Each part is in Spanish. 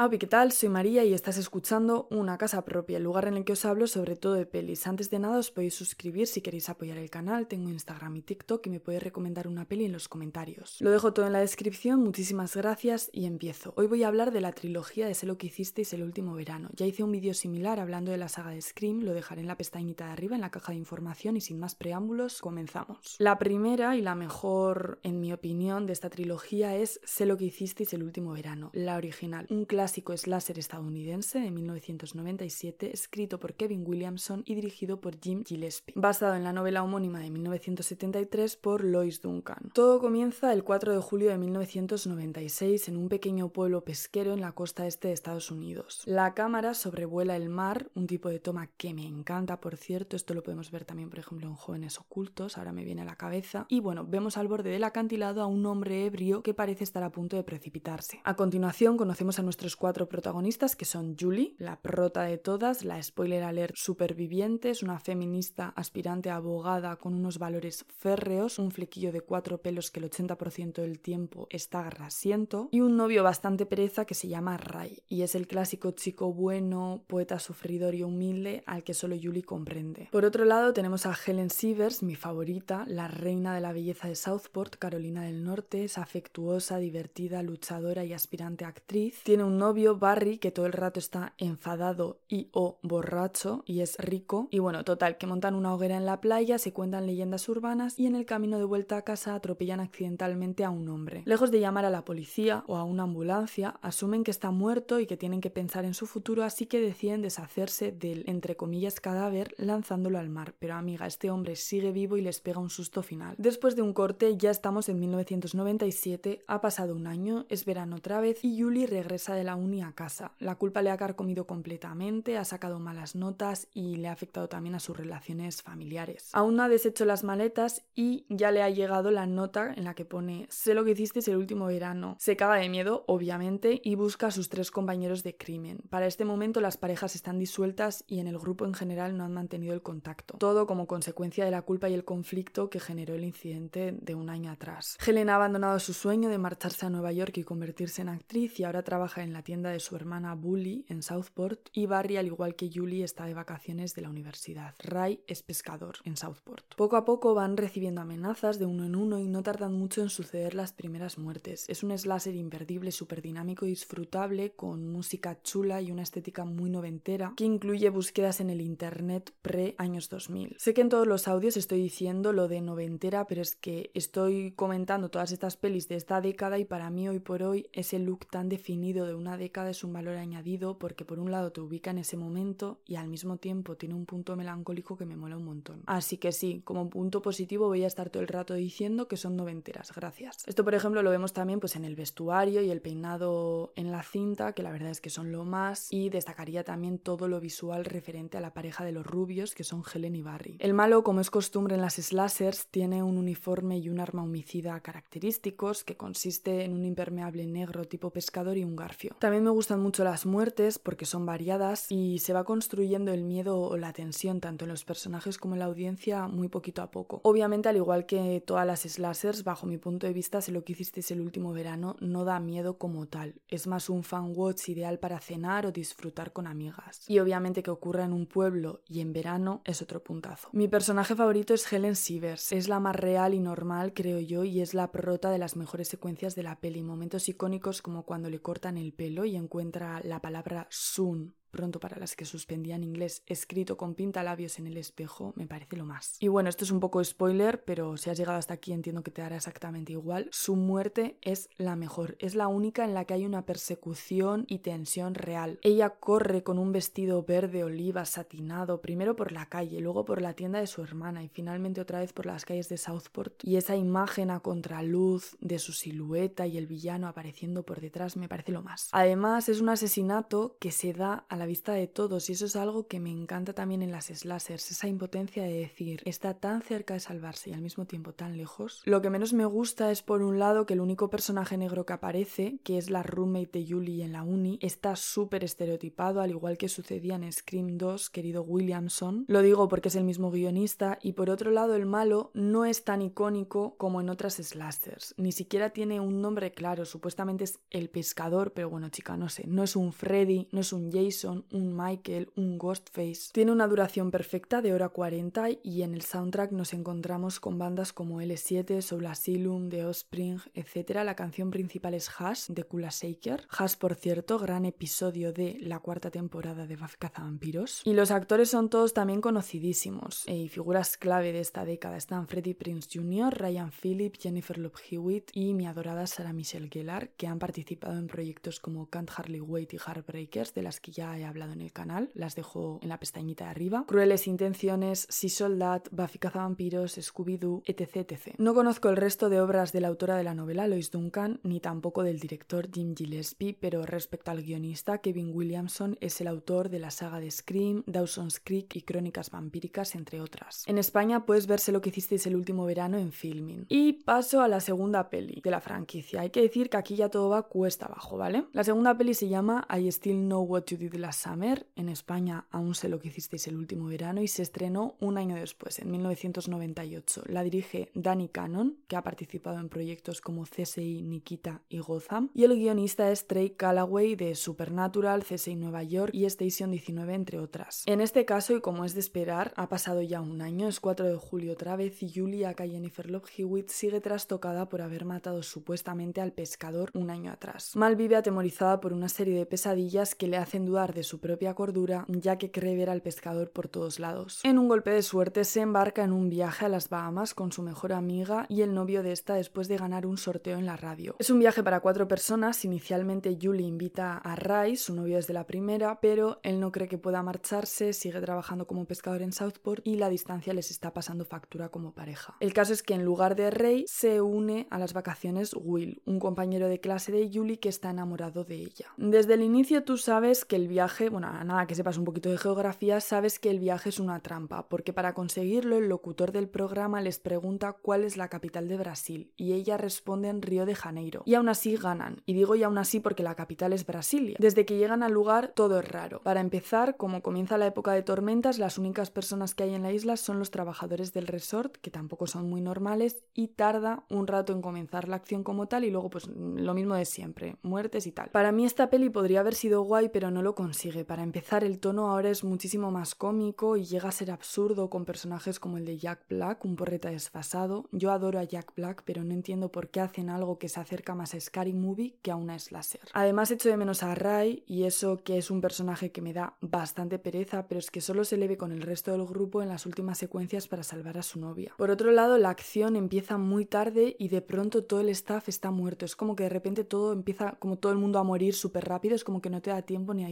Ah, ¿qué tal? Soy María y estás escuchando Una Casa Propia, el lugar en el que os hablo sobre todo de pelis. Antes de nada os podéis suscribir si queréis apoyar el canal, tengo Instagram y TikTok y me podéis recomendar una peli en los comentarios. Lo dejo todo en la descripción, muchísimas gracias y empiezo. Hoy voy a hablar de la trilogía de Sé lo que hicisteis el último verano. Ya hice un vídeo similar hablando de la saga de Scream, lo dejaré en la pestañita de arriba en la caja de información y sin más preámbulos, comenzamos. La primera y la mejor, en mi opinión, de esta trilogía es Sé lo que hicisteis el último verano, la original, un clásico clásico slasher estadounidense de 1997, escrito por Kevin Williamson y dirigido por Jim Gillespie, basado en la novela homónima de 1973 por Lois Duncan. Todo comienza el 4 de julio de 1996 en un pequeño pueblo pesquero en la costa este de Estados Unidos. La cámara sobrevuela el mar, un tipo de toma que me encanta, por cierto, esto lo podemos ver también, por ejemplo, en Jóvenes Ocultos, ahora me viene a la cabeza, y bueno, vemos al borde del acantilado a un hombre ebrio que parece estar a punto de precipitarse. A continuación conocemos a nuestros cuatro protagonistas que son Julie, la prota de todas, la spoiler alert superviviente, es una feminista aspirante a abogada con unos valores férreos, un flequillo de cuatro pelos que el 80% del tiempo está grasiento y un novio bastante pereza que se llama Ray y es el clásico chico bueno, poeta sufridor y humilde al que solo Julie comprende. Por otro lado tenemos a Helen Sievers, mi favorita, la reina de la belleza de Southport, Carolina del Norte, es afectuosa, divertida, luchadora y aspirante actriz. Tiene un novio, Barry, que todo el rato está enfadado y o borracho y es rico. Y bueno, total, que montan una hoguera en la playa, se cuentan leyendas urbanas y en el camino de vuelta a casa atropellan accidentalmente a un hombre. Lejos de llamar a la policía o a una ambulancia, asumen que está muerto y que tienen que pensar en su futuro, así que deciden deshacerse del, entre comillas, cadáver lanzándolo al mar. Pero amiga, este hombre sigue vivo y les pega un susto final. Después de un corte, ya estamos en 1997, ha pasado un año, es verano otra vez y Julie regresa de la uni a casa. La culpa le ha carcomido completamente, ha sacado malas notas y le ha afectado también a sus relaciones familiares. Aún no ha deshecho las maletas y ya le ha llegado la nota en la que pone sé lo que hicisteis el último verano. Se caga de miedo, obviamente, y busca a sus tres compañeros de crimen. Para este momento las parejas están disueltas y en el grupo en general no han mantenido el contacto. Todo como consecuencia de la culpa y el conflicto que generó el incidente de un año atrás. Helen ha abandonado su sueño de marcharse a Nueva York y convertirse en actriz y ahora trabaja en la tienda de su hermana Bully en Southport y Barry, al igual que Julie, está de vacaciones de la universidad. Ray es pescador en Southport. Poco a poco van recibiendo amenazas de uno en uno y no tardan mucho en suceder las primeras muertes. Es un slasher imperdible, súper dinámico y disfrutable, con música chula y una estética muy noventera, que incluye búsquedas en el internet pre-años 2000. Sé que en todos los audios estoy diciendo lo de noventera, pero es que estoy comentando todas estas pelis de esta década y para mí hoy por hoy ese look tan definido de una década es un valor añadido porque por un lado te ubica en ese momento y al mismo tiempo tiene un punto melancólico que me mola un montón. Así que sí, como punto positivo voy a estar todo el rato diciendo que son noventeras, gracias. Esto por ejemplo lo vemos también pues en el vestuario y el peinado en la cinta, que la verdad es que son lo más, y destacaría también todo lo visual referente a la pareja de los rubios que son Helen y Barry. El malo, como es costumbre en las slashers, tiene un uniforme y un arma homicida característicos que consiste en un impermeable negro tipo pescador y un garfio. También me gustan mucho las muertes porque son variadas y se va construyendo el miedo o la tensión tanto en los personajes como en la audiencia muy poquito a poco. Obviamente, al igual que todas las slashers, bajo mi punto de vista, si lo que hicisteis el último verano no da miedo como tal. Es más un fan watch ideal para cenar o disfrutar con amigas. Y obviamente que ocurra en un pueblo y en verano es otro puntazo. Mi personaje favorito es Helen Sievers. Es la más real y normal, creo yo, y es la prota de las mejores secuencias de la peli. Momentos icónicos como cuando le cortan el pelo y encuentra la palabra soon pronto para las que suspendían inglés escrito con pintalabios en el espejo, me parece lo más. Y bueno, esto es un poco spoiler, pero si has llegado hasta aquí entiendo que te dará exactamente igual. Su muerte es la mejor, es la única en la que hay una persecución y tensión real. Ella corre con un vestido verde oliva satinado, primero por la calle, luego por la tienda de su hermana y finalmente otra vez por las calles de Southport. Y esa imagen a contraluz de su silueta y el villano apareciendo por detrás me parece lo más. Además, es un asesinato que se da a la vista de todos y eso es algo que me encanta también en las slashers, esa impotencia de decir, está tan cerca de salvarse y al mismo tiempo tan lejos. Lo que menos me gusta es por un lado que el único personaje negro que aparece, que es la roommate de Julie en la uni, está súper estereotipado, al igual que sucedía en Scream 2, querido Williamson. Lo digo porque es el mismo guionista y por otro lado el malo no es tan icónico como en otras slashers, ni siquiera tiene un nombre claro, supuestamente es el pescador, pero bueno chica, no sé, no es un Freddy, no es un Jason, un Michael, un Ghostface. Tiene una duración perfecta de hora 40 y en el soundtrack nos encontramos con bandas como L7, Soul Asylum, The Offspring, etc. La canción principal es Hash de Kula Shaker. Hash, por cierto, gran episodio de la cuarta temporada de Buffy Cazavampiros. Y los actores son todos también conocidísimos y figuras clave de esta década. Están Freddie Prince Jr., Ryan Phillip, Jennifer Love Hewitt y mi adorada Sarah Michelle Gellar, que han participado en proyectos como Can't Hardly Wait y Heartbreakers, de las que ya he hablado en el canal. Las dejo en la pestañita de arriba. Crueles Intenciones, Si Soldat, Buffy Cazavampiros, Scooby-Doo, etc. No conozco el resto de obras de la autora de la novela, Lois Duncan, ni tampoco del director Jim Gillespie, pero respecto al guionista, Kevin Williamson es el autor de la saga de Scream, Dawson's Creek y Crónicas Vampíricas, entre otras. En España puedes verse lo que hicisteis el último verano en Filming. Y paso a la segunda peli de la franquicia. Hay que decir que aquí ya todo va cuesta abajo, ¿vale? La segunda peli se llama I Still Know What You Did Summer. En España aún sé lo que hicisteis el último verano y se estrenó un año después, en 1998. La dirige Danny Cannon, que ha participado en proyectos como CSI, Nikita y Gotham. Y el guionista es Trey Calloway de Supernatural, CSI Nueva York y Station 19, entre otras. En este caso, y como es de esperar, ha pasado ya un año, es 4 de julio otra vez, y Julia K. Jennifer Love Hewitt sigue trastocada por haber matado supuestamente al pescador un año atrás. Mal vive atemorizada por una serie de pesadillas que le hacen dudar de su propia cordura, ya que cree ver al pescador por todos lados. En un golpe de suerte se embarca en un viaje a las Bahamas con su mejor amiga y el novio de esta después de ganar un sorteo en la radio. Es un viaje para cuatro personas, inicialmente Julie invita a Ray, su novio desde la primera, pero él no cree que pueda marcharse, sigue trabajando como pescador en Southport y la distancia les está pasando factura como pareja. El caso es que en lugar de Ray se une a las vacaciones Will, un compañero de clase de Julie que está enamorado de ella. Desde el inicio tú sabes que el viaje, bueno, nada que sepas un poquito de geografía, sabes que el viaje es una trampa, porque para conseguirlo el locutor del programa les pregunta cuál es la capital de Brasil y ella responde en Río de Janeiro. Y aún así ganan. Y digo y aún así porque la capital es Brasilia. Desde que llegan al lugar todo es raro. Para empezar, como comienza la época de tormentas, las únicas personas que hay en la isla son los trabajadores del resort, que tampoco son muy normales, y tarda un rato en comenzar la acción como tal y luego pues lo mismo de siempre, muertes y tal. Para mí esta peli podría haber sido guay, pero no lo consigue. Para empezar, el tono ahora es muchísimo más cómico y llega a ser absurdo con personajes como el de Jack Black, un porreta desfasado. Yo adoro a Jack Black, pero no entiendo por qué hacen algo que se acerca más a Scary Movie que a una slasher. Además, echo de menos a Ray, y eso que es un personaje que me da bastante pereza, pero es que solo se le ve con el resto del grupo en las últimas secuencias para salvar a su novia. Por otro lado, la acción empieza muy tarde y de pronto todo el staff está muerto. Es como que de repente todo empieza, como todo el mundo a morir súper rápido, es como que no te da tiempo ni a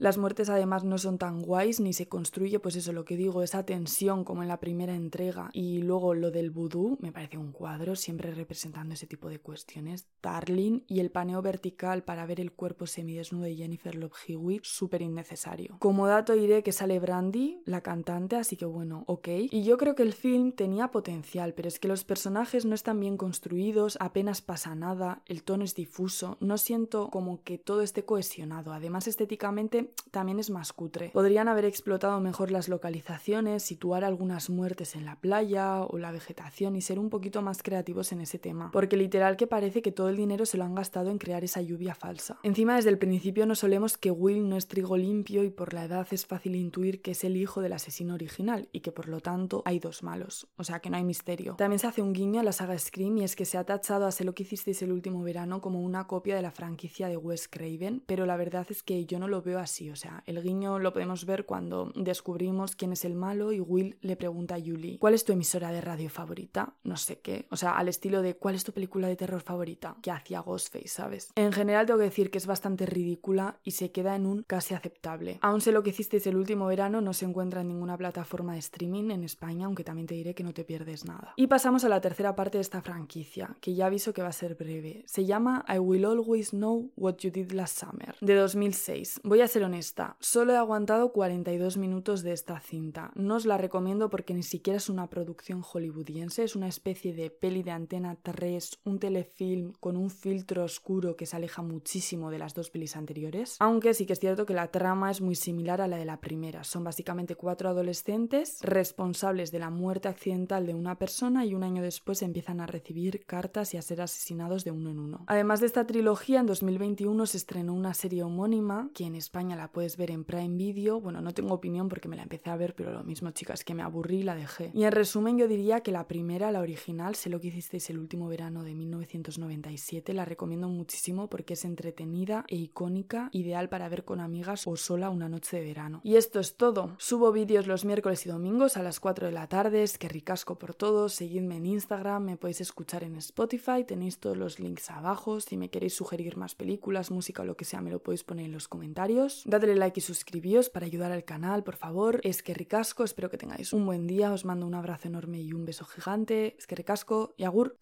Las muertes además no son tan guays, ni se construye, pues eso, lo que digo, esa tensión como en la primera entrega. Y luego lo del vudú, me parece un cuadro, siempre representando ese tipo de cuestiones. Darling y el paneo vertical para ver el cuerpo semidesnudo de Jennifer Love Hewitt, súper innecesario. Como dato diré que sale Brandy, la cantante, así que bueno, ok. Y yo creo que el film tenía potencial, pero es que los personajes no están bien construidos, apenas pasa nada, el tono es difuso, no siento como que todo esté cohesionado. Además, estéticamente también es más cutre. Podrían haber explotado mejor las localizaciones, situar algunas muertes en la playa o la vegetación y ser un poquito más creativos en ese tema. Porque literal que parece que todo el dinero se lo han gastado en crear esa lluvia falsa. Encima, desde el principio no solemos que Will no es trigo limpio y por la edad es fácil intuir que es el hijo del asesino original y que por lo tanto hay dos malos. O sea que no hay misterio. También se hace un guiño a la saga Scream y es que se ha tachado a Sé lo que hicisteis el último verano como una copia de la franquicia de Wes Craven, pero la verdad es que yo no lo veo así. O sea, el guiño lo podemos ver cuando descubrimos quién es el malo y Will le pregunta a Julie ¿cuál es tu emisora de radio favorita? No sé qué. O sea, al estilo de ¿cuál es tu película de terror favorita? Que hacía Ghostface, ¿sabes? En general tengo que decir que es bastante ridícula y se queda en un casi aceptable. Aún sé lo que hicisteis el último verano, no se encuentra en ninguna plataforma de streaming en España, aunque también te diré que no te pierdes nada. Y pasamos a la tercera parte de esta franquicia, que ya aviso que va a ser breve. Se llama I Will Always Know What You Did Last Summer, de 2006. Voy a ser honesta, solo he aguantado 42 minutos de esta cinta. No os la recomiendo porque ni siquiera es una producción hollywoodiense, es una especie de peli de antena 3, un telefilm con un filtro oscuro que se aleja muchísimo de las dos pelis anteriores. Aunque sí que es cierto que la trama es muy similar a la de la primera. Son básicamente cuatro adolescentes responsables de la muerte accidental de una persona y un año después empiezan a recibir cartas y a ser asesinados de uno en uno. Además de esta trilogía, en 2021 se estrenó una serie homónima que en España la puedes ver en Prime Video. Bueno, no tengo opinión porque me la empecé a ver, pero lo mismo, chicas, que me aburrí y la dejé. Y en resumen, yo diría que la primera, la original, sé lo que hicisteis el último verano de 1997, la recomiendo muchísimo porque es entretenida e icónica, ideal para ver con amigas o sola una noche de verano. Y esto es todo. Subo vídeos los miércoles y domingos a las 4 de la tarde, es que ricasco por todos, seguidme en Instagram, me podéis escuchar en Spotify, tenéis todos los links abajo, si me queréis sugerir más películas, música o lo que sea, me lo podéis poner en los Dadle like y suscribíos para ayudar al canal, por favor. Es que ricasco, espero que tengáis un buen día, os mando un abrazo enorme y un beso gigante. Es que ricasco y agur.